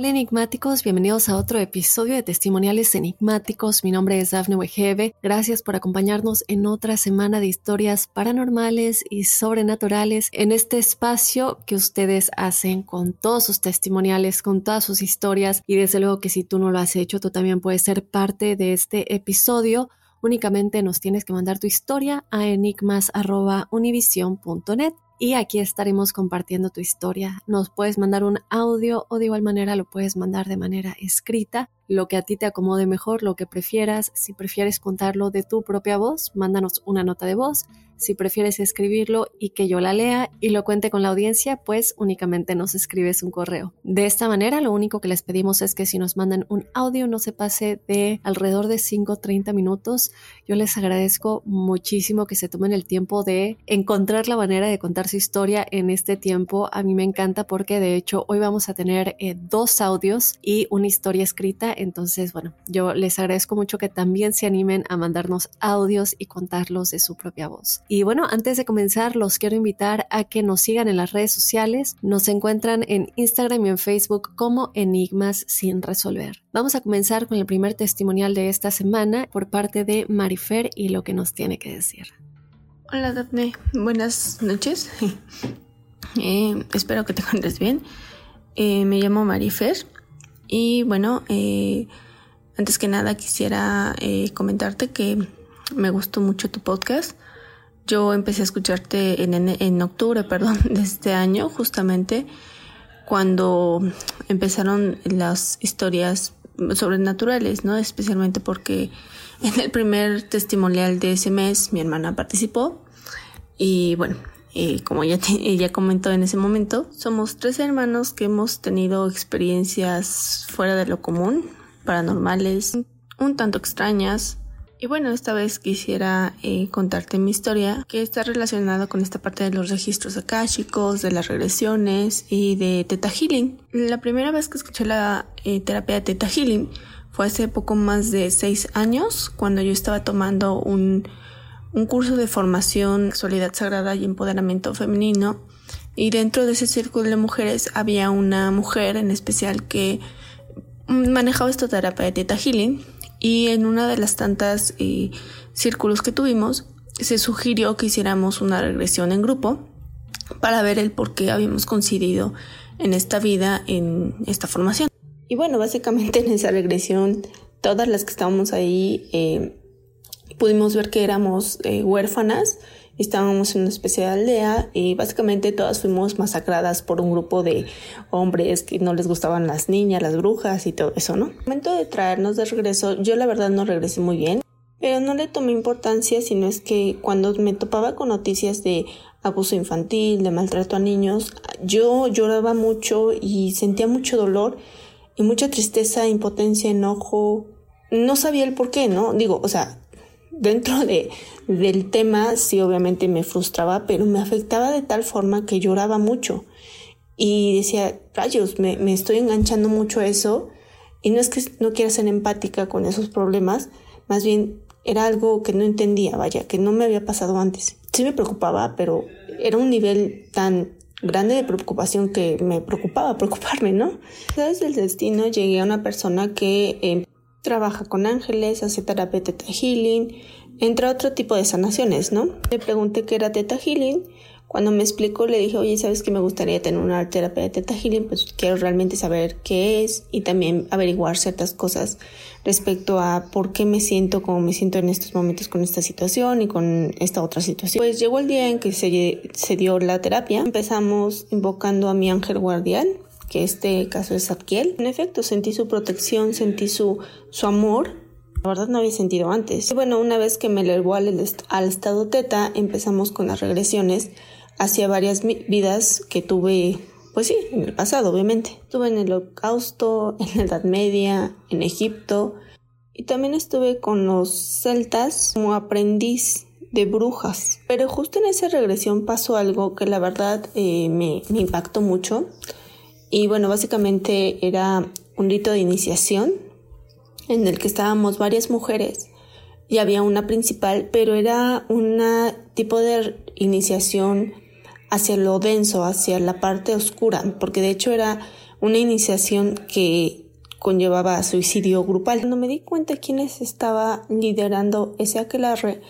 Hola enigmáticos, bienvenidos a otro episodio de Testimoniales Enigmáticos. Mi nombre es Dafne Wegebe. Gracias por acompañarnos en otra semana de historias paranormales y sobrenaturales en este espacio que ustedes hacen con todos sus testimoniales, con todas sus historias y desde luego que si tú no lo has hecho, tú también puedes ser parte de este episodio. Únicamente nos tienes que mandar tu historia a enigmas.univision.net y aquí estaremos compartiendo tu historia. Nos puedes mandar un audio o de igual manera lo puedes mandar de manera escrita lo que a ti te acomode mejor, lo que prefieras. Si prefieres contarlo de tu propia voz, mándanos una nota de voz. Si prefieres escribirlo y que yo la lea y lo cuente con la audiencia, pues únicamente nos escribes un correo. De esta manera, lo único que les pedimos es que si nos mandan un audio no se pase de alrededor de 5 o 30 minutos. Yo les agradezco muchísimo que se tomen el tiempo de encontrar la manera de contar su historia en este tiempo. A mí me encanta porque de hecho hoy vamos a tener eh, dos audios y una historia escrita entonces, bueno, yo les agradezco mucho que también se animen a mandarnos audios y contarlos de su propia voz. Y bueno, antes de comenzar, los quiero invitar a que nos sigan en las redes sociales. Nos encuentran en Instagram y en Facebook como Enigmas sin resolver. Vamos a comenzar con el primer testimonial de esta semana por parte de Marifer y lo que nos tiene que decir. Hola Daphne, buenas noches. Eh, espero que te encuentres bien. Eh, me llamo Marifer y bueno, eh, antes que nada quisiera eh, comentarte que me gustó mucho tu podcast. Yo empecé a escucharte en, en, octubre, perdón, de este año, justamente cuando empezaron las historias sobrenaturales, ¿no? Especialmente porque en el primer testimonial de ese mes mi hermana participó y bueno, eh, como ya ella comentó en ese momento, somos tres hermanos que hemos tenido experiencias fuera de lo común, paranormales, un tanto extrañas. Y bueno, esta vez quisiera eh, contarte mi historia que está relacionada con esta parte de los registros akáshicos, de las regresiones y de Teta Healing. La primera vez que escuché la eh, terapia de Teta Healing fue hace poco más de seis años, cuando yo estaba tomando un un curso de formación, sexualidad sagrada y empoderamiento femenino. Y dentro de ese círculo de mujeres había una mujer en especial que manejaba esta terapia de Teta Healing. Y en una de las tantas eh, círculos que tuvimos, se sugirió que hiciéramos una regresión en grupo para ver el por qué habíamos coincidido en esta vida, en esta formación. Y bueno, básicamente en esa regresión, todas las que estábamos ahí eh, pudimos ver que éramos eh, huérfanas, estábamos en una especie de aldea y básicamente todas fuimos masacradas por un grupo de hombres que no les gustaban las niñas, las brujas y todo eso, ¿no? el momento de traernos de regreso, yo la verdad no regresé muy bien, pero no le tomé importancia, sino es que cuando me topaba con noticias de abuso infantil, de maltrato a niños, yo lloraba mucho y sentía mucho dolor y mucha tristeza, impotencia, enojo. No sabía el por qué, ¿no? Digo, o sea, dentro de, del tema sí obviamente me frustraba, pero me afectaba de tal forma que lloraba mucho. Y decía, rayos, me, me estoy enganchando mucho a eso. Y no es que no quiera ser empática con esos problemas, más bien era algo que no entendía, vaya, que no me había pasado antes. Sí me preocupaba, pero era un nivel tan grande de preocupación que me preocupaba preocuparme, ¿no? Desde el destino llegué a una persona que eh, trabaja con ángeles, hace terapia Teta Healing, entre otro tipo de sanaciones, ¿no? Le pregunté qué era Teta Healing. Cuando me explicó, le dije, oye, ¿sabes que me gustaría tener una terapia de Teta Healing? Pues quiero realmente saber qué es y también averiguar ciertas cosas respecto a por qué me siento como me siento en estos momentos con esta situación y con esta otra situación. Pues llegó el día en que se, se dio la terapia. Empezamos invocando a mi ángel guardián, que este caso es Abkiel. En efecto, sentí su protección, sentí su, su amor La verdad no había sentido antes. Y bueno, una vez que me elevó al, al estado teta, empezamos con las regresiones hacia varias vidas que tuve, pues sí, en el pasado, obviamente. Estuve en el holocausto, en la Edad Media, en Egipto, y también estuve con los celtas como aprendiz de brujas. Pero justo en esa regresión pasó algo que la verdad eh, me, me impactó mucho. Y bueno, básicamente era un rito de iniciación en el que estábamos varias mujeres y había una principal, pero era un tipo de iniciación hacia lo denso, hacia la parte oscura, porque de hecho era una iniciación que conllevaba suicidio grupal. Cuando me di cuenta quiénes estaba liderando ese aquelarre,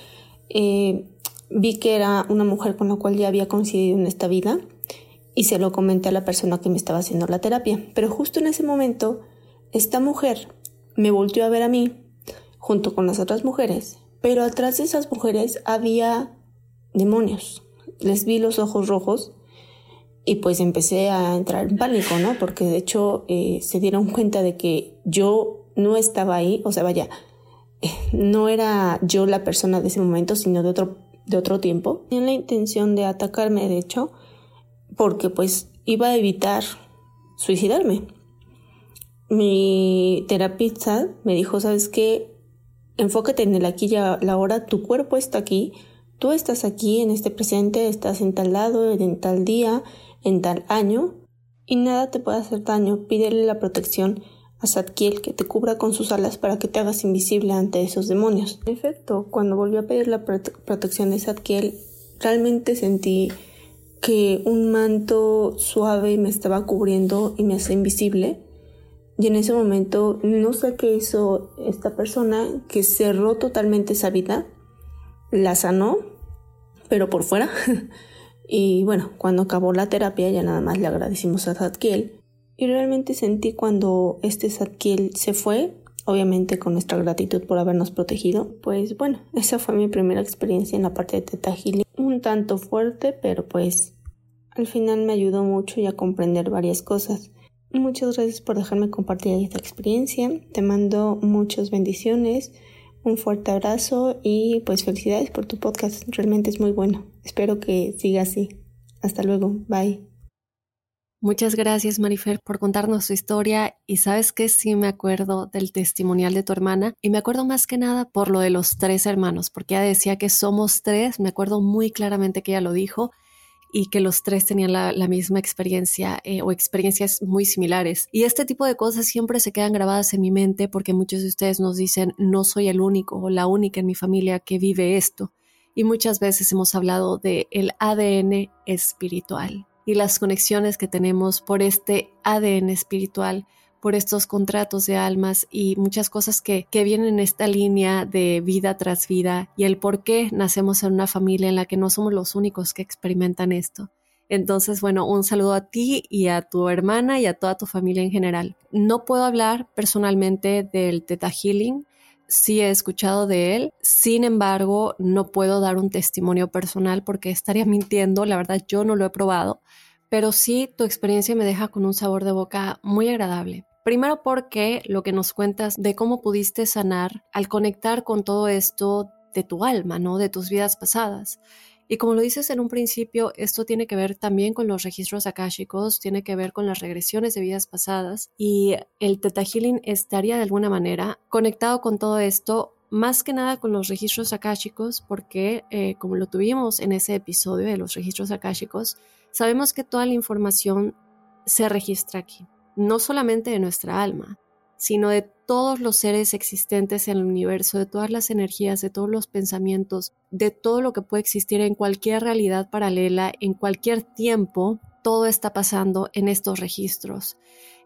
eh, vi que era una mujer con la cual ya había coincidido en esta vida y se lo comenté a la persona que me estaba haciendo la terapia. Pero justo en ese momento, esta mujer me volteó a ver a mí junto con las otras mujeres, pero atrás de esas mujeres había demonios. Les vi los ojos rojos y pues empecé a entrar en pánico, ¿no? Porque de hecho eh, se dieron cuenta de que yo no estaba ahí, o sea, vaya, no era yo la persona de ese momento, sino de otro, de otro tiempo. Tenían la intención de atacarme, de hecho, porque pues iba a evitar suicidarme. Mi terapista me dijo, ¿sabes qué? Enfócate en el aquí y la hora, tu cuerpo está aquí, tú estás aquí en este presente, estás en tal lado, en tal día, en tal año y nada te puede hacer daño. Pídele la protección a Zadkiel que te cubra con sus alas para que te hagas invisible ante esos demonios. En efecto, cuando volví a pedir la protección de Zadkiel, realmente sentí que un manto suave me estaba cubriendo y me hacía invisible. Y en ese momento no sé qué hizo esta persona que cerró totalmente esa vida, la sanó, pero por fuera. Y bueno, cuando acabó la terapia ya nada más le agradecimos a Zadkiel. Y realmente sentí cuando este Zadkiel se fue, obviamente con nuestra gratitud por habernos protegido, pues bueno, esa fue mi primera experiencia en la parte de Teta Healing. Un tanto fuerte, pero pues al final me ayudó mucho y a comprender varias cosas. Muchas gracias por dejarme compartir esta experiencia. Te mando muchas bendiciones, un fuerte abrazo y pues felicidades por tu podcast. Realmente es muy bueno. Espero que siga así. Hasta luego. Bye. Muchas gracias, Marifer, por contarnos su historia. Y sabes que sí me acuerdo del testimonial de tu hermana. Y me acuerdo más que nada por lo de los tres hermanos, porque ella decía que somos tres. Me acuerdo muy claramente que ella lo dijo y que los tres tenían la, misma experiencia eh, o experiencias muy similares. Y este tipo de cosas siempre se quedan grabadas en mi mente porque muchos de ustedes nos dicen, no soy el único o la única en mi familia que vive esto y muchas veces hemos hablado de el ADN espiritual y las conexiones que tenemos por este ADN espiritual, por estos contratos de almas y muchas cosas que, que vienen en esta línea de vida tras vida y el por qué nacemos en una familia en la que no somos los únicos que experimentan esto. Entonces, bueno, un saludo a ti y a tu hermana y a toda tu familia en general. No puedo hablar personalmente del Theta Healing, sí he escuchado de él, sin embargo no puedo dar un testimonio personal porque estaría mintiendo, la verdad yo no lo he probado, pero sí tu experiencia me deja con un sabor de boca muy agradable. Primero porque lo que nos cuentas de cómo pudiste sanar al conectar con todo esto de tu alma, ¿no? De tus vidas pasadas. Y como lo dices en un principio, esto tiene que ver también con los registros akáshicos, tiene que ver con las regresiones de vidas pasadas y el Theta Healing estaría de alguna manera conectado con todo esto, más que nada con los registros akáshicos, porque eh, como lo tuvimos en ese episodio de los registros akáshicos, sabemos que toda la información se registra aquí, no solamente de nuestra alma, sino de todos los seres existentes en el universo, de todas las energías, de todos los pensamientos, de todo lo que puede existir en cualquier realidad paralela, en cualquier tiempo, todo está pasando en estos registros.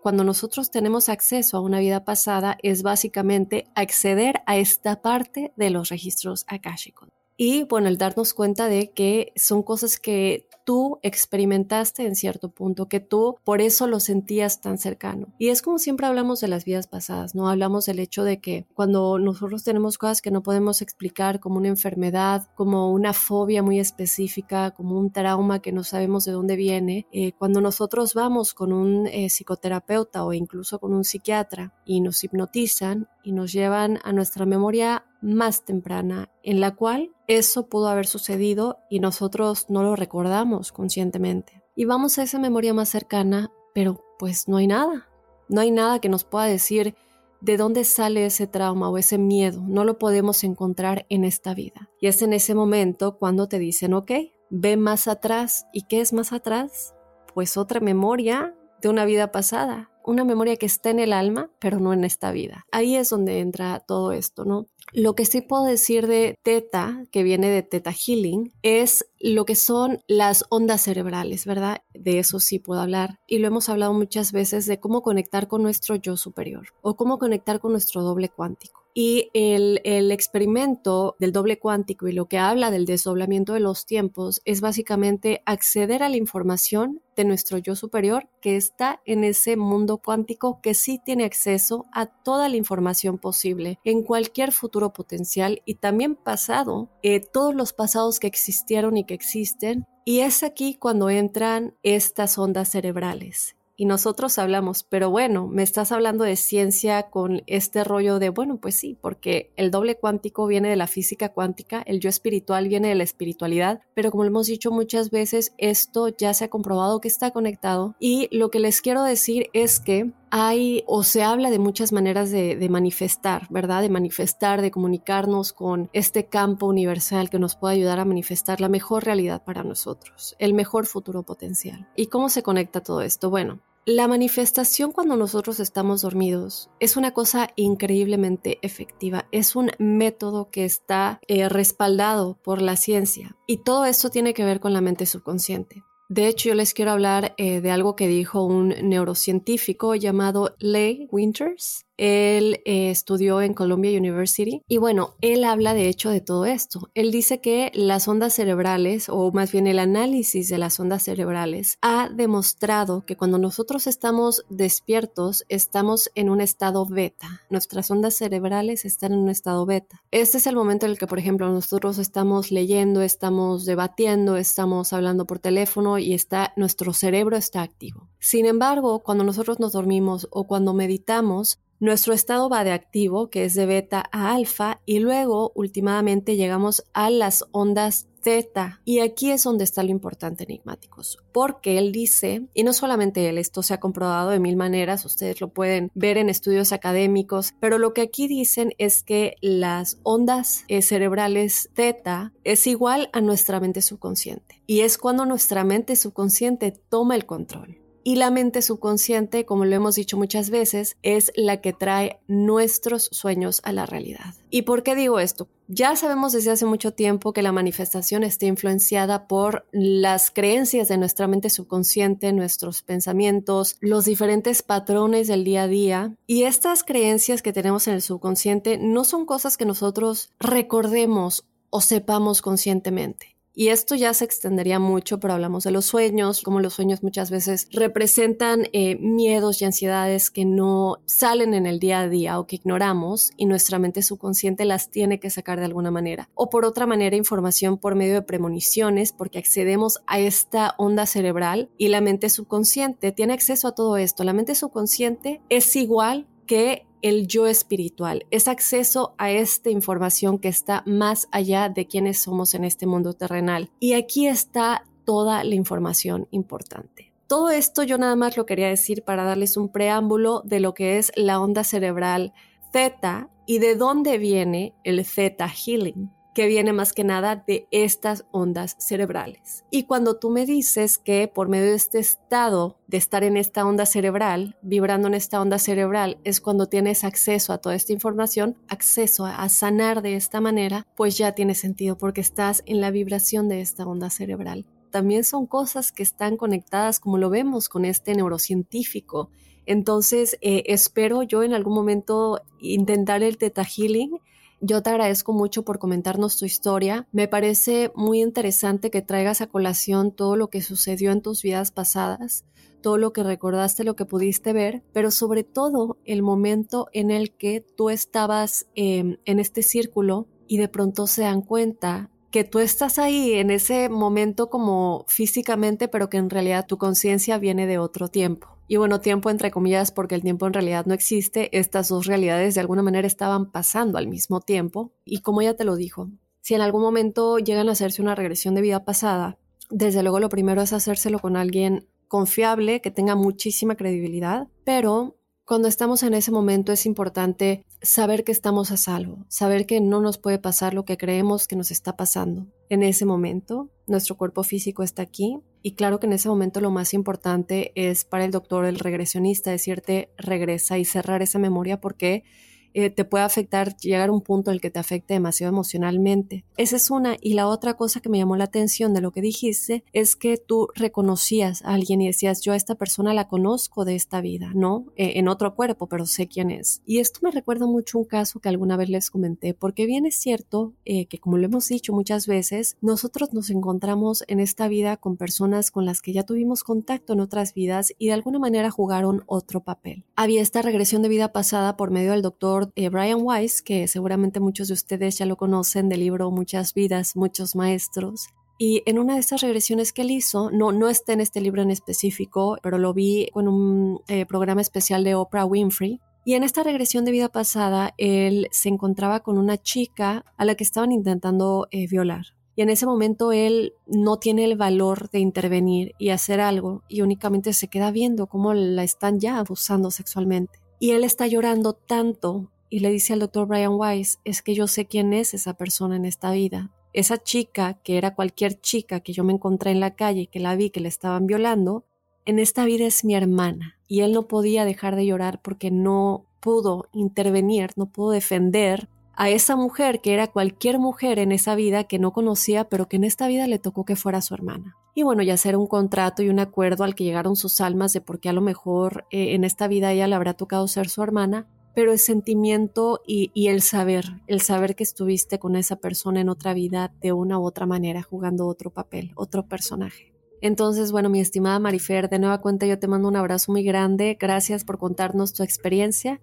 Cuando nosotros tenemos acceso a una vida pasada es básicamente acceder a esta parte de los registros akáshicos. Y bueno, el darnos cuenta de que son cosas que tú experimentaste en cierto punto, que tú por eso lo sentías tan cercano. Y es como siempre hablamos de las vidas pasadas, ¿no? Hablamos del hecho de que cuando nosotros tenemos cosas que no podemos explicar como una enfermedad, como una fobia muy específica, como un trauma que no sabemos de dónde viene, eh, cuando nosotros vamos con un eh, psicoterapeuta o incluso con un psiquiatra y nos hipnotizan y nos llevan a nuestra memoria más temprana, en la cual eso pudo haber sucedido y nosotros no lo recordamos conscientemente. Y vamos a esa memoria más cercana, pero pues no hay nada. No hay nada que nos pueda decir de dónde sale ese trauma o ese miedo. No lo podemos encontrar en esta vida. Y es en ese momento cuando te dicen, ok, ve más atrás. ¿Y qué es más atrás? Pues otra memoria de una vida pasada, una memoria que está en el alma, pero no en esta vida. Ahí es donde entra todo esto, ¿no? Lo que sí puedo decir de Teta, que viene de Teta Healing, es lo que son las ondas cerebrales, ¿verdad? De eso sí puedo hablar. Y lo hemos hablado muchas veces de cómo conectar con nuestro yo superior o cómo conectar con nuestro doble cuántico. Y el, experimento del doble cuántico y lo que habla del desdoblamiento de los tiempos es básicamente acceder a la información de nuestro yo superior que está en ese mundo cuántico que sí tiene acceso a toda la información posible en cualquier futuro potencial y también pasado, eh, todos los pasados que existieron y que existen. Y es aquí cuando entran estas ondas cerebrales y nosotros hablamos, pero bueno, me estás hablando de ciencia con este rollo de, bueno, pues sí, porque el doble cuántico viene de la física cuántica, el yo espiritual viene de la espiritualidad, pero como hemos dicho muchas veces, esto ya se ha comprobado que está conectado y lo que les quiero decir es que hay o se habla de muchas maneras de, manifestar, ¿verdad? De manifestar, de comunicarnos con este campo universal que nos puede ayudar a manifestar la mejor realidad para nosotros, el mejor futuro potencial. ¿Y cómo se conecta todo esto? Bueno, la manifestación cuando nosotros estamos dormidos es una cosa increíblemente efectiva, es un método que está eh, respaldado por la ciencia y todo esto tiene que ver con la mente subconsciente. De hecho, yo les quiero hablar eh, de algo que dijo un neurocientífico llamado Leigh Winters. Él eh, estudió en Columbia University y bueno, él habla de hecho de todo esto. Él dice que las ondas cerebrales, o más bien el análisis de las ondas cerebrales, ha demostrado que cuando nosotros estamos despiertos, estamos en un estado beta. Nuestras ondas cerebrales están en un estado beta. Este es el momento en el que, por ejemplo, nosotros estamos leyendo, estamos debatiendo, estamos hablando por teléfono y está, nuestro cerebro está activo. Sin embargo, cuando nosotros nos dormimos o cuando meditamos, nuestro estado va de activo, que es de beta a alfa, y luego últimamente llegamos a las ondas zeta. Y aquí es donde está lo importante, enigmáticos, porque él dice, y no solamente él, esto se ha comprobado de mil maneras, ustedes lo pueden ver en estudios académicos, pero lo que aquí dicen es que las ondas eh, cerebrales zeta es igual a nuestra mente subconsciente. Y es cuando nuestra mente subconsciente toma el control. Y la mente subconsciente, como lo hemos dicho muchas veces, es la que trae nuestros sueños a la realidad. ¿Y por qué digo esto? Ya sabemos desde hace mucho tiempo que la manifestación está influenciada por las creencias de nuestra mente subconsciente, nuestros pensamientos, los diferentes patrones del día a día. Y estas creencias que tenemos en el subconsciente no son cosas que nosotros recordemos o sepamos conscientemente. Y esto ya se extendería mucho, pero hablamos de los sueños, como los sueños muchas veces representan eh, miedos y ansiedades que no salen en el día a día o que ignoramos y nuestra mente subconsciente las tiene que sacar de alguna manera. O por otra manera, información por medio de premoniciones, porque accedemos a esta onda cerebral y la mente subconsciente tiene acceso a todo esto. La mente subconsciente es igual que el yo espiritual, es acceso a esta información que está más allá de quienes somos en este mundo terrenal. Y aquí está toda la información importante. Todo esto yo nada más lo quería decir para darles un preámbulo de lo que es la onda cerebral theta y de dónde viene el theta healing que viene más que nada de estas ondas cerebrales. Y cuando tú me dices que por medio de este estado de estar en esta onda cerebral, vibrando en esta onda cerebral, es cuando tienes acceso a toda esta información, acceso a, sanar de esta manera, pues ya tiene sentido porque estás en la vibración de esta onda cerebral. También son cosas que están conectadas, como lo vemos con este neurocientífico. Entonces, eh, espero yo en algún momento intentar el Theta Healing yo te agradezco mucho por comentarnos tu historia. Me parece muy interesante que traigas a colación todo lo que sucedió en tus vidas pasadas, todo lo que recordaste, lo que pudiste ver, pero sobre todo el momento en el que tú estabas em, en este círculo y de pronto se dan cuenta que tú estás ahí en ese momento como físicamente, pero que en realidad tu conciencia viene de otro tiempo. Y bueno, tiempo entre comillas porque el tiempo en realidad no existe, estas dos realidades de alguna manera estaban pasando al mismo tiempo. Y como ella te lo dijo, si en algún momento llegan a hacerse una regresión de vida pasada, desde luego lo primero es hacérselo con alguien confiable, que tenga muchísima credibilidad, pero cuando estamos en ese momento es importante saber que estamos a salvo, saber que no nos puede pasar lo que creemos que nos está pasando. En ese momento, nuestro cuerpo físico está aquí y claro que en ese momento lo más importante es para el doctor, el regresionista, decirte regresa y cerrar esa memoria porque eh, te puede afectar, llegar a un punto en el que te afecte demasiado emocionalmente. Esa es una. Y la otra cosa que me llamó la atención de lo que dijiste es que tú reconocías a alguien y decías, yo a esta persona la conozco de esta vida, ¿no? Eh, en otro cuerpo, pero sé quién es. Y esto me recuerda mucho un caso que alguna vez les comenté, porque bien es cierto eh, que como lo hemos dicho muchas veces, nosotros nos encontramos en esta vida con personas con las que ya tuvimos contacto en otras vidas y de alguna manera jugaron otro papel. Había esta regresión de vida pasada por medio del doctor eh, Brian Weiss, que seguramente muchos de ustedes ya lo conocen del libro Muchas vidas, muchos maestros. Y en una de estas regresiones que él hizo, no, no está en este libro en específico, pero lo vi en un eh, programa especial de Oprah Winfrey. Y en esta regresión de vida pasada, él se encontraba con una chica a la que estaban intentando eh, violar. Y en ese momento él no tiene el valor de intervenir y hacer algo y únicamente se queda viendo cómo la están ya abusando sexualmente. Y él está llorando tanto y le dice al doctor Brian Weiss, es que yo sé quién es esa persona en esta vida. Esa chica, que era cualquier chica que yo me encontré en la calle y que la vi que le estaban violando, en esta vida es mi hermana. Y él no podía dejar de llorar porque no pudo intervenir, no pudo defender a esa mujer que era cualquier mujer en esa vida que no conocía, pero que en esta vida le tocó que fuera su hermana. Y bueno, ya hacer un contrato y un acuerdo al que llegaron sus almas de por qué a lo mejor eh, en esta vida ella le habrá tocado ser su hermana, pero el sentimiento y, el saber, el saber que estuviste con esa persona en otra vida de una u otra manera, jugando otro papel, otro personaje. Entonces, bueno, mi estimada Marifer, de nueva cuenta yo te mando un abrazo muy grande, gracias por contarnos tu experiencia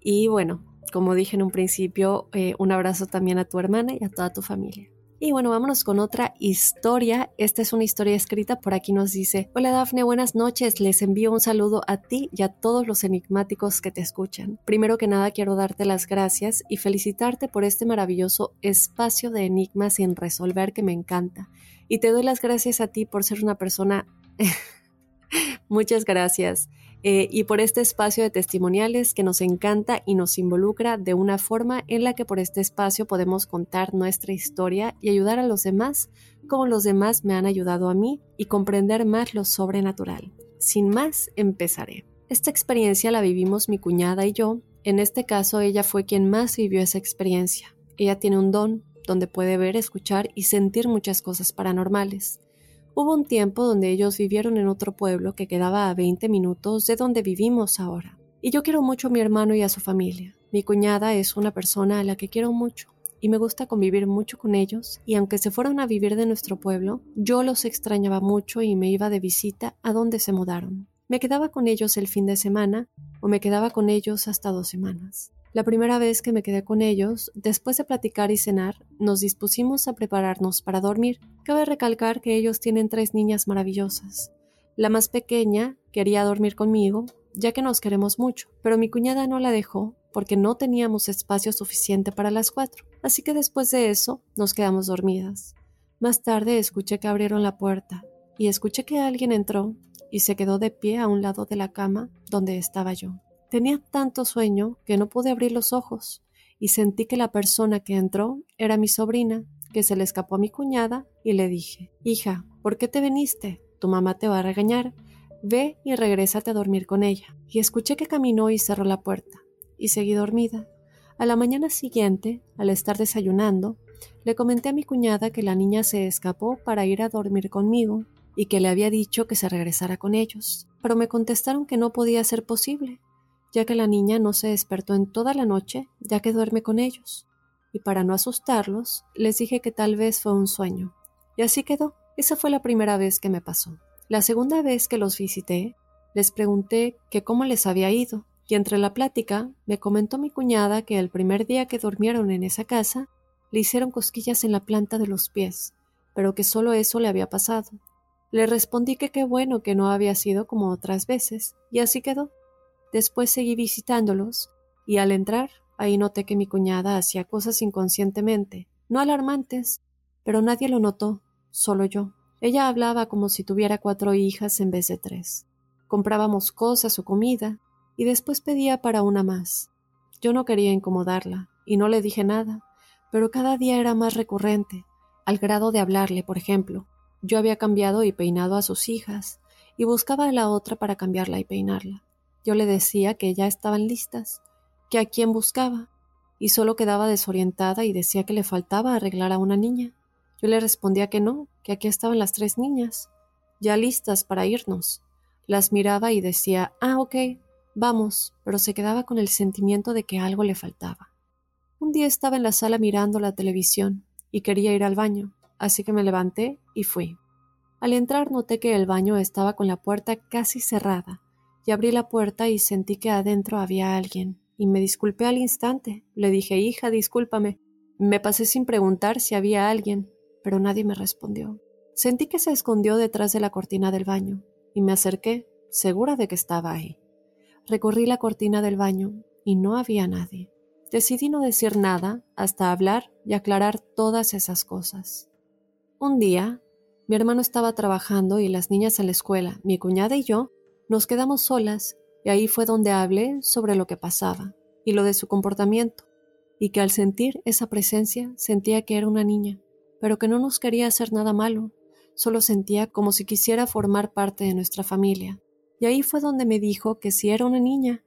y bueno, como dije en un principio, eh, un abrazo también a tu hermana y a toda tu familia. Y bueno, vámonos con otra historia. Esta es una historia escrita, por aquí nos dice, hola Dafne, buenas noches, les envío un saludo a ti y a todos los enigmáticos que te escuchan. Primero que nada quiero darte las gracias y felicitarte por este maravilloso espacio de enigmas sin resolver que me encanta. Y te doy las gracias a ti por ser una persona... Muchas gracias. Eh, y por este espacio de testimoniales que nos encanta y nos involucra de una forma en la que por este espacio podemos contar nuestra historia y ayudar a los demás como los demás me han ayudado a mí y comprender más lo sobrenatural. Sin más, empezaré. Esta experiencia la vivimos mi cuñada y yo. En este caso, ella fue quien más vivió esa experiencia. Ella tiene un don donde puede ver, escuchar y sentir muchas cosas paranormales. Hubo un tiempo donde ellos vivieron en otro pueblo que quedaba a 20 minutos de donde vivimos ahora. Y yo quiero mucho a mi hermano y a su familia. Mi cuñada es una persona a la que quiero mucho y me gusta convivir mucho con ellos y aunque se fueron a vivir de nuestro pueblo, yo los extrañaba mucho y me iba de visita a donde se mudaron. Me quedaba con ellos el fin de semana o me quedaba con ellos hasta dos semanas. La primera vez que me quedé con ellos, después de platicar y cenar, nos dispusimos a prepararnos para dormir. Cabe recalcar que ellos tienen tres niñas maravillosas. La más pequeña quería dormir conmigo, ya que nos queremos mucho, pero mi cuñada no la dejó porque no teníamos espacio suficiente para las cuatro. Así que después de eso nos quedamos dormidas. Más tarde escuché que abrieron la puerta y escuché que alguien entró y se quedó de pie a un lado de la cama donde estaba yo. Tenía tanto sueño que no pude abrir los ojos y sentí que la persona que entró era mi sobrina, que se le escapó a mi cuñada y le dije, hija, ¿por qué te viniste? Tu mamá te va a regañar. Ve y regrésate a dormir con ella. Y escuché que caminó y cerró la puerta, y seguí dormida. A la mañana siguiente, al estar desayunando, le comenté a mi cuñada que la niña se escapó para ir a dormir conmigo y que le había dicho que se regresara con ellos, pero me contestaron que no podía ser posible, ya que la niña no se despertó en toda la noche, ya que duerme con ellos. Y para no asustarlos, les dije que tal vez fue un sueño. Y así quedó. Esa fue la primera vez que me pasó. La segunda vez que los visité, les pregunté que cómo les había ido, y entre la plática me comentó mi cuñada que el primer día que durmieron en esa casa, le hicieron cosquillas en la planta de los pies, pero que solo eso le había pasado. Le respondí que qué bueno que no había sido como otras veces, y así quedó. Después seguí visitándolos, y al entrar, ahí noté que mi cuñada hacía cosas inconscientemente, no alarmantes, pero nadie lo notó, solo yo. Ella hablaba como si tuviera cuatro hijas en vez de tres. Comprábamos cosas o comida, y después pedía para una más. Yo no quería incomodarla, y no le dije nada, pero cada día era más recurrente, al grado de hablarle, por ejemplo. Yo había cambiado y peinado a sus hijas, y buscaba a la otra para cambiarla y peinarla. Yo le decía que ya estaban listas, que a quién buscaba, y solo quedaba desorientada y decía que le faltaba arreglar a una niña. Yo le respondía que no, que aquí estaban las tres niñas, ya listas para irnos. Las miraba y decía, ah, ok, vamos, pero se quedaba con el sentimiento de que algo le faltaba. Un día estaba en la sala mirando la televisión y quería ir al baño, así que me levanté y fui. Al entrar noté que el baño estaba con la puerta casi cerrada, y abrí la puerta y sentí que adentro había alguien, y me disculpé al instante. Le dije, hija, discúlpame. Me pasé sin preguntar si había alguien, pero nadie me respondió. Sentí que se escondió detrás de la cortina del baño, y me acerqué, segura de que estaba ahí. Recorrí la cortina del baño, y no había nadie. Decidí no decir nada hasta hablar y aclarar todas esas cosas. Un día, mi hermano estaba trabajando y las niñas en la escuela, mi cuñada y yo, nos quedamos solas y ahí fue donde hablé sobre lo que pasaba y lo de su comportamiento, y que al sentir esa presencia sentía que era una niña, pero que no nos quería hacer nada malo, solo sentía como si quisiera formar parte de nuestra familia. Y ahí fue donde me dijo que si era una niña,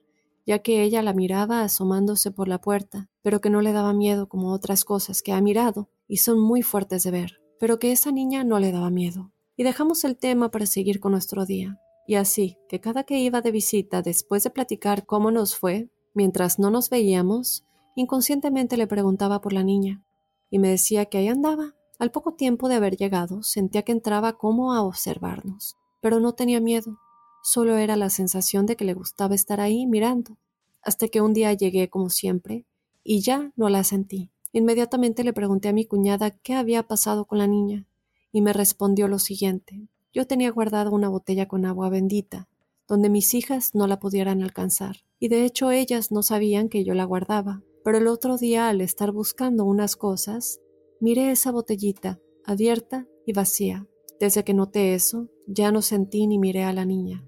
ya que ella la miraba asomándose por la puerta, pero que no le daba miedo como otras cosas que ha mirado y son muy fuertes de ver, pero que esa niña no le daba miedo. Y dejamos el tema para seguir con nuestro día. Y así, que cada que iba de visita después de platicar cómo nos fue, mientras no nos veíamos, inconscientemente le preguntaba por la niña, y me decía que ahí andaba. Al poco tiempo de haber llegado, sentía que entraba como a observarnos, pero no tenía miedo, Solo era la sensación de que le gustaba estar ahí mirando, hasta que un día llegué como siempre, y ya no la sentí. Inmediatamente le pregunté a mi cuñada qué había pasado con la niña, y me respondió lo siguiente. Yo tenía guardada una botella con agua bendita, donde mis hijas no la pudieran alcanzar, y de hecho ellas no sabían que yo la guardaba. Pero el otro día, al estar buscando unas cosas, miré esa botellita, abierta y vacía. Desde que noté eso, ya no sentí ni miré a la niña.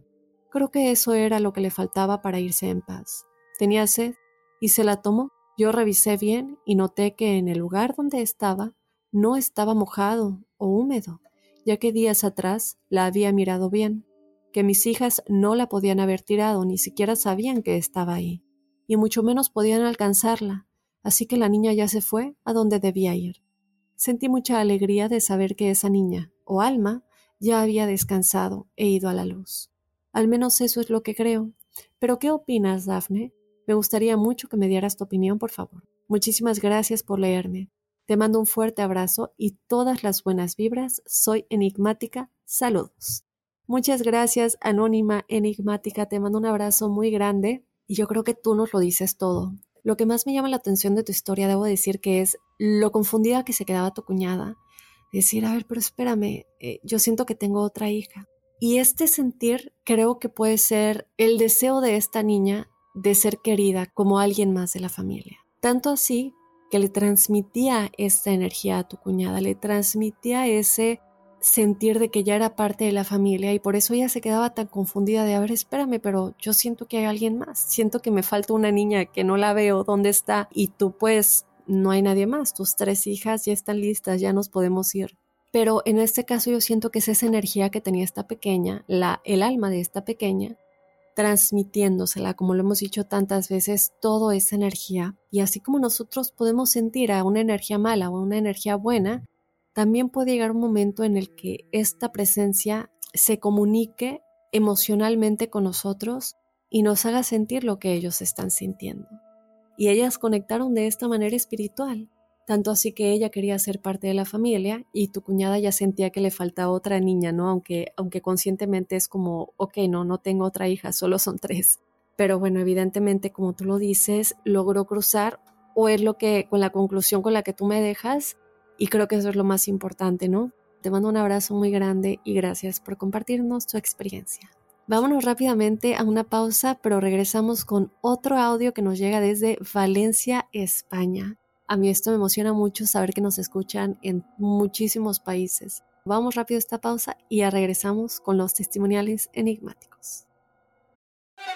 Creo que eso era lo que le faltaba para irse en paz. Tenía sed y se la tomó. Yo revisé bien y noté que en el lugar donde estaba no estaba mojado o húmedo, ya que días atrás la había mirado bien, que mis hijas no la podían haber tirado, ni siquiera sabían que estaba ahí, y mucho menos podían alcanzarla, así que la niña ya se fue a donde debía ir. Sentí mucha alegría de saber que esa niña, o alma, ya había descansado e ido a la luz. Al menos eso es lo que creo. Pero ¿qué opinas, Dafne? Me gustaría mucho que me dieras tu opinión, por favor. Muchísimas gracias por leerme. Te mando un fuerte abrazo y todas las buenas vibras. Soy enigmática. Saludos. Muchas gracias, Anónima Enigmática. Te mando un abrazo muy grande y yo creo que tú nos lo dices todo. Lo que más me llama la atención de tu historia, debo decir que es lo confundida que se quedaba tu cuñada. Decir, a ver, pero espérame, eh, yo siento que tengo otra hija. Y este sentir creo que puede ser el deseo de esta niña de ser querida como alguien más de la familia. Tanto así que le transmitía esta energía a tu cuñada, le transmitía ese sentir de que ya era parte de la familia y por eso ella se quedaba tan confundida de, a ver, espérame, pero yo siento que hay alguien más, siento que me falta una niña que no la veo, ¿dónde está? Y tú pues no hay nadie más, tus tres hijas ya están listas, ya nos podemos ir. Pero en este caso yo siento que es esa energía que tenía esta pequeña, la, el alma de esta pequeña, transmitiéndosela, como lo hemos dicho tantas veces, toda esa energía. Y así como nosotros podemos sentir a una energía mala o a una energía buena, también puede llegar un momento en el que esta presencia se comunique emocionalmente con nosotros y nos haga sentir lo que ellos están sintiendo. Y ellas conectaron de esta manera espiritual tanto así que ella quería ser parte de la familia y tu cuñada ya sentía que le faltaba otra niña, ¿no? Aunque, aunque conscientemente es como, ok, no, no tengo otra hija, solo son tres. Pero bueno, evidentemente, como tú lo dices, logró cruzar o es lo que, con la conclusión con la que tú me dejas, y creo que eso es lo más importante, ¿no? te mando un abrazo muy grande y gracias por compartirnos tu experiencia. Vámonos rápidamente a una pausa, pero regresamos con otro audio que nos llega desde Valencia, España. A mí esto me emociona mucho saber que nos escuchan en muchísimos países. Vamos rápido a esta pausa y ya regresamos con los testimoniales enigmáticos.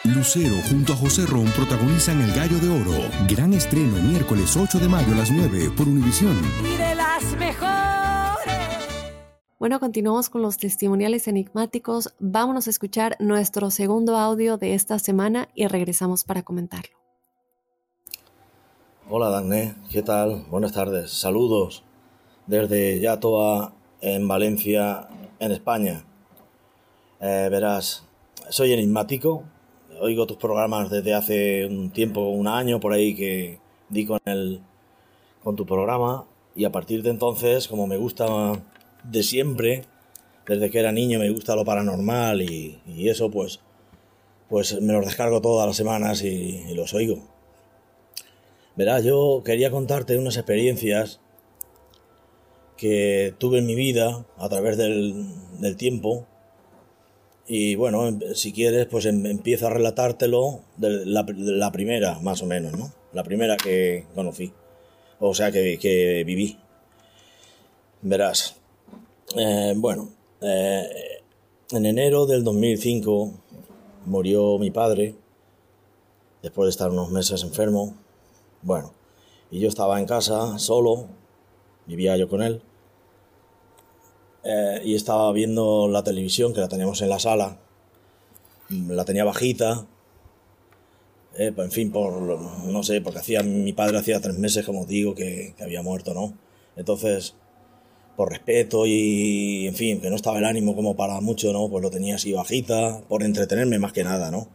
Lucero junto a José Ron protagonizan El Gallo de Oro. Gran estreno miércoles 8 de mayo a las 9 por Univisión. Y de las mejores. Bueno, continuamos con los testimoniales enigmáticos. Vámonos a escuchar nuestro segundo audio de esta semana y regresamos para comentarlo. Hola Dagné, ¿qué tal? Buenas tardes, saludos desde Yatoa en Valencia, en España. Eh, verás, soy enigmático, oigo tus programas desde hace un tiempo, un año por ahí que di con, el, con tu programa y a partir de entonces, como me gusta de siempre, desde que era niño me gusta lo paranormal y, y eso pues, pues me los descargo todas las semanas y, y los oigo. Verás, yo quería contarte unas experiencias que tuve en mi vida a través del, tiempo. Y bueno, em, si quieres, pues em, empiezo a relatártelo de la, primera, más o menos, ¿no? La primera que conocí. O sea, que, que viví. Verás. Eh, bueno, eh, en enero del 2005 murió mi padre, después de estar unos meses enfermo. Bueno, y yo estaba en casa solo, vivía yo con él, eh, y estaba viendo la televisión que la teníamos en la sala, la tenía bajita, eh, en fin, por, no sé, porque hacía, mi padre hacía tres meses, como digo, que, que había muerto, ¿no? Entonces, por respeto y, en fin, que no estaba el ánimo como para mucho, ¿no? Pues lo tenía así bajita, por entretenerme más que nada, ¿no?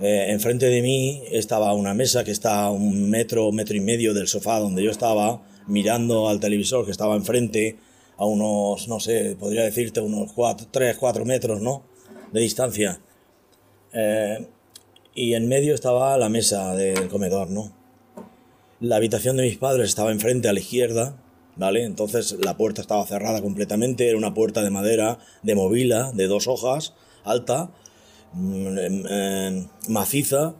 Eh, enfrente de mí estaba una mesa que está a un metro, metro y medio del sofá donde yo estaba, mirando al televisor que estaba enfrente, a unos, no sé, podría decirte unos 3, 4 metros, ¿no? De distancia. Eh, y en medio estaba la mesa del comedor, ¿no? La habitación de mis padres estaba enfrente a la izquierda, ¿vale? Entonces la puerta estaba cerrada completamente, era una puerta de madera, de movila, de dos hojas, alta, eh, maciza,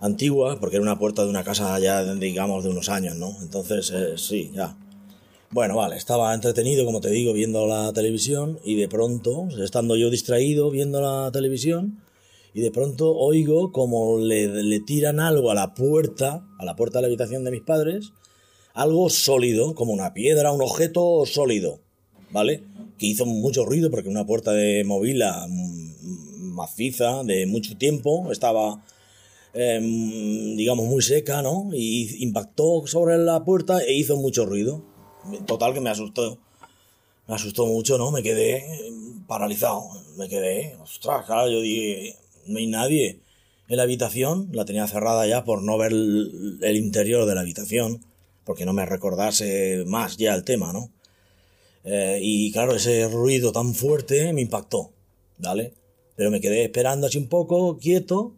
antigua, porque era una puerta de una casa ya, digamos, de unos años, ¿no? Entonces, eh, sí, ya. Bueno, vale, estaba entretenido, como te digo, viendo la televisión y de pronto, estando yo distraído viendo la televisión, y de pronto oigo como le, le tiran algo a la puerta, a la puerta de la habitación de mis padres, algo sólido, como una piedra, un objeto sólido, ¿vale? Que hizo mucho ruido porque una puerta de movila maciza de mucho tiempo, estaba, eh, digamos, muy seca, ¿no? Y impactó sobre la puerta e hizo mucho ruido. Total que me asustó. Me asustó mucho, ¿no? Me quedé paralizado. Me quedé, ostras, claro, yo dije, no hay nadie en la habitación. La tenía cerrada ya por no ver el, el interior de la habitación, porque no me recordase más ya el tema, ¿no? Eh, y claro, ese ruido tan fuerte me impactó, ¿vale? Pero me quedé esperando así un poco, quieto,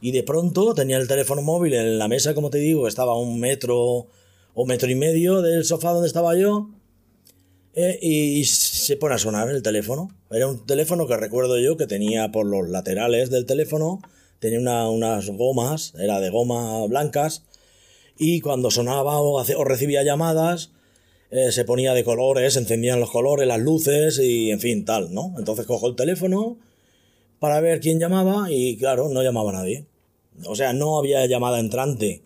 y de pronto tenía el teléfono móvil en la mesa, como te digo, estaba a un metro o metro y medio del sofá donde estaba yo, eh, y se pone a sonar el teléfono. Era un teléfono que recuerdo yo que tenía por los laterales del teléfono, tenía una, unas gomas, era de goma blancas, y cuando sonaba o, o recibía llamadas, eh, se ponía de colores, encendían los colores, las luces y en fin, tal, ¿no? Entonces cojo el teléfono para ver quién llamaba y claro, no llamaba nadie. O sea, no había llamada entrante.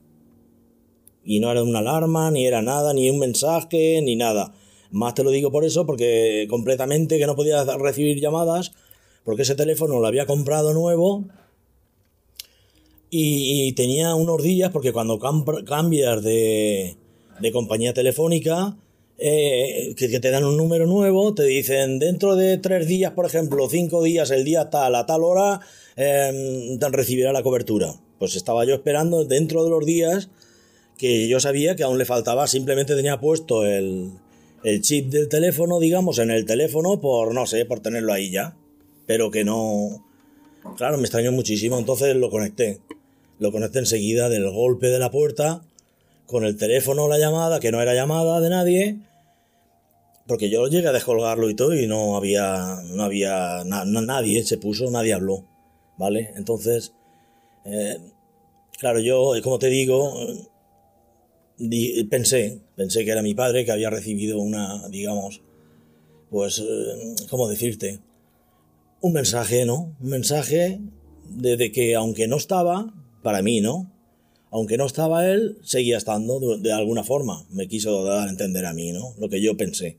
Y no era una alarma, ni era nada, ni un mensaje, ni nada. Más te lo digo por eso, porque completamente que no podía recibir llamadas, porque ese teléfono lo había comprado nuevo y, y tenía unos días, porque cuando cambias de, de compañía telefónica, eh, que, te dan un número nuevo, te dicen dentro de tres días, por ejemplo, cinco días, el día tal, a tal hora, te recibirá la cobertura. Pues estaba yo esperando dentro de los días que yo sabía que aún le faltaba, simplemente tenía puesto el, el chip del teléfono, digamos, en el teléfono por, no sé, por tenerlo ahí ya. Pero que no... Claro, me extrañó muchísimo, entonces lo conecté. Lo conecté enseguida del golpe de la puerta con el teléfono la llamada, que no era llamada de nadie, porque yo llegué a descolgarlo y todo y no había, no había nadie, se puso, nadie habló, ¿vale? Entonces, eh, claro, yo, como te digo, pensé, pensé que era mi padre que había recibido una, digamos, pues, eh, ¿cómo decirte? Un mensaje, ¿no? Un mensaje de, que aunque no estaba, para mí, ¿no? Aunque no estaba él, seguía estando de, alguna forma. Me quiso dar a entender a mí, ¿no? Lo que yo pensé.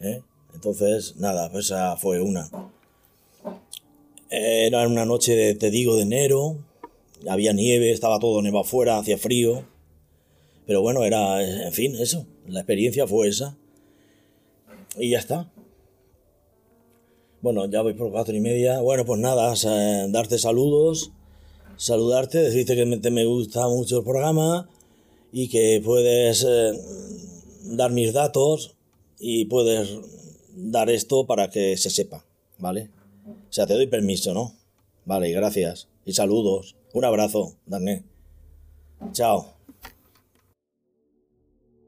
¿eh? Entonces, nada, pues esa fue una. Era una noche, de, te digo, de enero, había nieve, estaba todo nevado afuera, hacía frío. Pero bueno, era, en fin, eso, la experiencia fue esa. Y ya está. Bueno, ya voy por cuatro y media. Bueno, pues nada, darte saludos, saludarte, decirte que me, gusta mucho el programa y que puedes eh, dar mis datos y puedes dar esto para que se sepa, ¿vale? O sea, te doy permiso, ¿no? Vale, gracias. Y saludos. Un abrazo, Dané. Chao.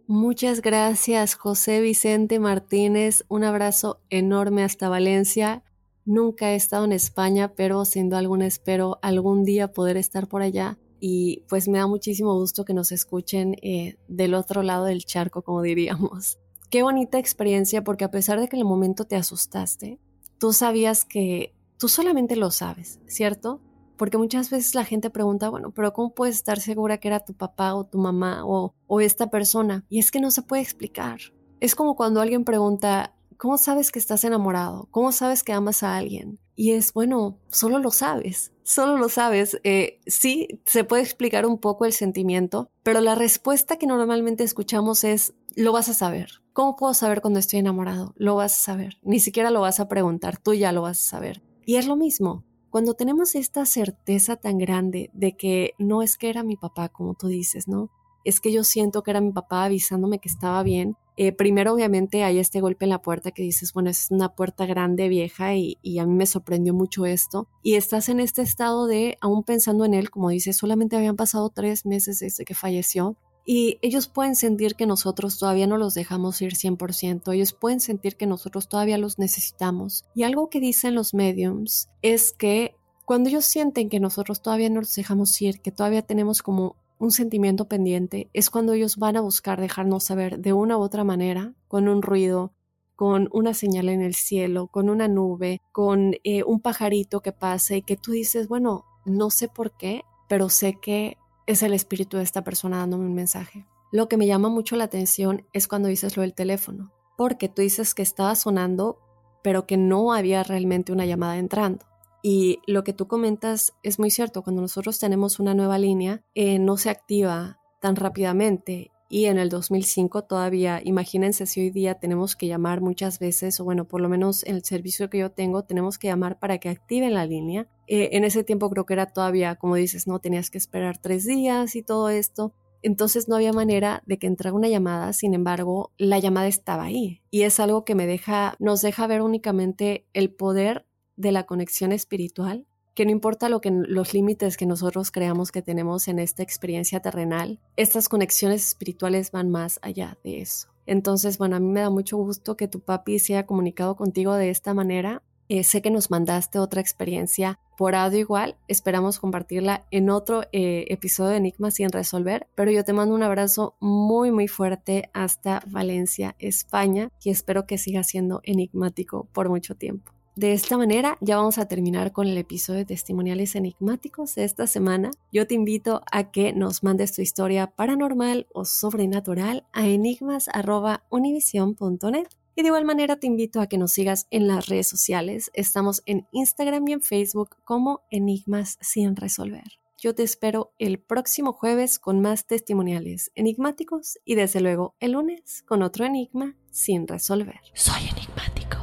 Muchas gracias, José Vicente Martínez. Un abrazo enorme hasta Valencia. Nunca he estado en España, pero duda alguna espero algún día poder estar por allá. Y pues me da muchísimo gusto que nos escuchen eh, del otro lado del charco, como diríamos. Qué bonita experiencia porque a pesar de que en el momento te asustaste, tú sabías que tú solamente lo sabes, ¿cierto? Porque muchas veces la gente pregunta, bueno, pero ¿cómo puedes estar segura que era tu papá o tu mamá o, o esta persona? Y es que no se puede explicar. Es como cuando alguien pregunta, ¿cómo sabes que estás enamorado? ¿Cómo sabes que amas a alguien? Y es, bueno, solo lo sabes, solo lo sabes. Eh, sí, se puede explicar un poco el sentimiento, pero la respuesta que normalmente escuchamos es, lo vas a saber. ¿Cómo puedo saber cuando estoy enamorado? Lo vas a saber. Ni siquiera lo vas a preguntar, tú ya lo vas a saber. Y es lo mismo. Cuando tenemos esta certeza tan grande de que no es que era mi papá, como tú dices, ¿no? Es que yo siento que era mi papá avisándome que estaba bien. Eh, primero, obviamente, hay este golpe en la puerta que dices, bueno, es una puerta grande, vieja, y, y a mí me sorprendió mucho esto. Y estás en este estado de, aún pensando en él, como dices, solamente habían pasado tres meses desde que falleció, y ellos pueden sentir que nosotros todavía no los dejamos ir 100%, ellos pueden sentir que nosotros todavía los necesitamos. Y algo que dicen los mediums es que cuando ellos sienten que nosotros todavía no los dejamos ir, que todavía tenemos como un sentimiento pendiente, es cuando ellos van a buscar dejarnos saber de una u otra manera, con un ruido, con una señal en el cielo, con una nube, con eh, un pajarito que pase y que tú dices, bueno, no sé por qué, pero sé que es el espíritu de esta persona dándome un mensaje. Lo que me llama mucho la atención es cuando dices lo del teléfono, porque tú dices que estaba sonando, pero que no había realmente una llamada entrando. Y lo que tú comentas es muy cierto, cuando nosotros tenemos una nueva línea, eh, no se activa tan rápidamente y en el 2005 todavía, imagínense si hoy día tenemos que llamar muchas veces, o bueno, por lo menos en el servicio que yo tengo, tenemos que llamar para que activen la línea. Eh, en ese tiempo creo que era todavía, como dices, no tenías que esperar tres días y todo esto. Entonces no había manera de que entrara una llamada, sin embargo, la llamada estaba ahí. Y es algo que me deja, nos deja ver únicamente el poder de la conexión espiritual que no importa lo que, los límites que nosotros creamos que tenemos en esta experiencia terrenal, estas conexiones espirituales van más allá de eso. Entonces, bueno, a mí me da mucho gusto que tu papi se haya comunicado contigo de esta manera. Eh, sé que nos mandaste otra experiencia por audio igual. Esperamos compartirla en otro eh, episodio de Enigmas sin resolver. Pero yo te mando un abrazo muy, muy fuerte hasta Valencia, España, y espero que siga siendo enigmático por mucho tiempo. De esta manera ya vamos a terminar con el episodio de testimoniales enigmáticos de esta semana. Yo te invito a que nos mandes tu historia paranormal o sobrenatural a enigmas.univision.net. Y de igual manera te invito a que nos sigas en las redes sociales. Estamos en Instagram y en Facebook como Enigmas sin resolver. Yo te espero el próximo jueves con más testimoniales enigmáticos y desde luego el lunes con otro enigma sin resolver. Soy enigmático.